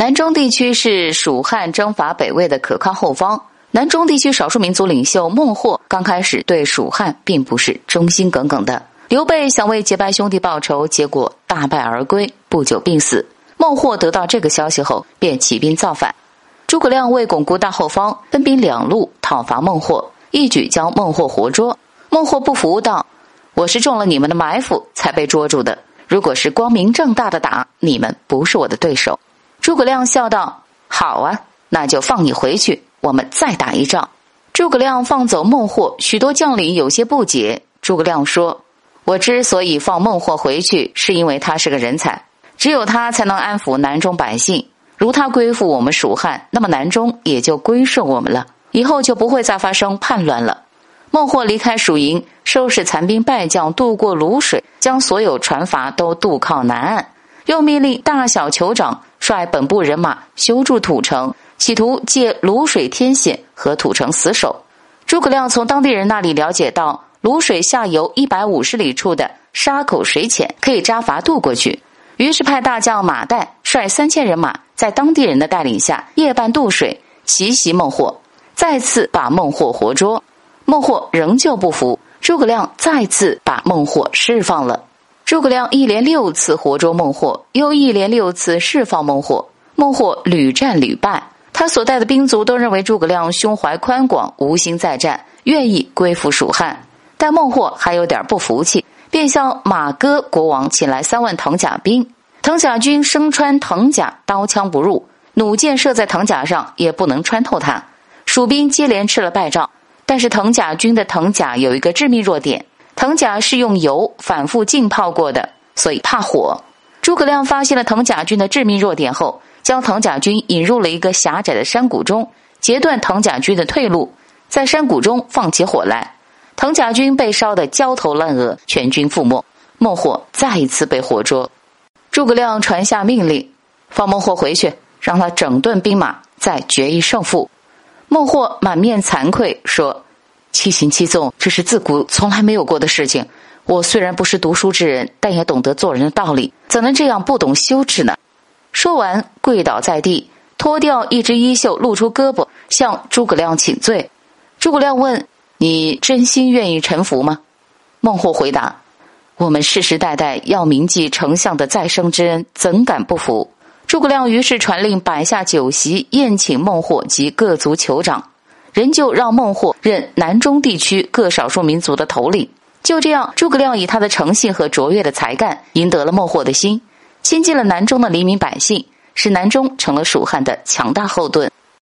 南中地区是蜀汉征伐北魏的可靠后方。南中地区少数民族领袖孟获刚开始对蜀汉并不是忠心耿耿的。刘备想为结拜兄弟报仇，结果大败而归，不久病死。孟获得到这个消息后，便起兵造反。诸葛亮为巩固大后方，分兵两路讨伐孟获，一举将孟获活捉。孟获不服道：“我是中了你们的埋伏才被捉住的，如果是光明正大的打，你们不是我的对手。”诸葛亮笑道：“好啊，那就放你回去。”我们再打一仗。诸葛亮放走孟获，许多将领有些不解。诸葛亮说：“我之所以放孟获回去，是因为他是个人才，只有他才能安抚南中百姓。如他归附我们蜀汉，那么南中也就归顺我们了，以后就不会再发生叛乱了。”孟获离开蜀营，收拾残兵败将，渡过泸水，将所有船筏都渡靠南岸，又命令大小酋长率本部人马修筑土城。企图借泸水天险和土城死守。诸葛亮从当地人那里了解到，泸水下游一百五十里处的沙口水浅，可以扎筏渡过去。于是派大将马岱率三千人马，在当地人的带领下夜半渡水，奇袭孟获，再次把孟获活捉。孟获仍旧不服，诸葛亮再次把孟获释放了。诸葛亮一连六次活捉孟获，又一连六次释放孟获，孟获屡战屡败。他所带的兵卒都认为诸葛亮胸怀宽广，无心再战，愿意归附蜀汉。但孟获还有点不服气，便向马哥国王请来三万藤甲兵。藤甲军身穿藤甲，刀枪不入，弩箭射在藤甲上也不能穿透它。蜀兵接连吃了败仗，但是藤甲军的藤甲有一个致命弱点：藤甲是用油反复浸泡过的，所以怕火。诸葛亮发现了藤甲军的致命弱点后。将藤甲军引入了一个狭窄的山谷中，截断藤甲军的退路，在山谷中放起火来，藤甲军被烧得焦头烂额，全军覆没。孟获再一次被活捉。诸葛亮传下命令，放孟获回去，让他整顿兵马，再决一胜负。孟获满面惭愧说：“七行七纵，这是自古从来没有过的事情。我虽然不是读书之人，但也懂得做人的道理，怎能这样不懂羞耻呢？”说完，跪倒在地，脱掉一只衣袖，露出胳膊，向诸葛亮请罪。诸葛亮问：“你真心愿意臣服吗？”孟获回答：“我们世世代代要铭记丞相的再生之恩，怎敢不服？”诸葛亮于是传令摆下酒席，宴请孟获及各族酋长，仍旧让孟获任南中地区各少数民族的头领。就这样，诸葛亮以他的诚信和卓越的才干，赢得了孟获的心。亲近了南中的黎民百姓，使南中成了蜀汉的强大后盾。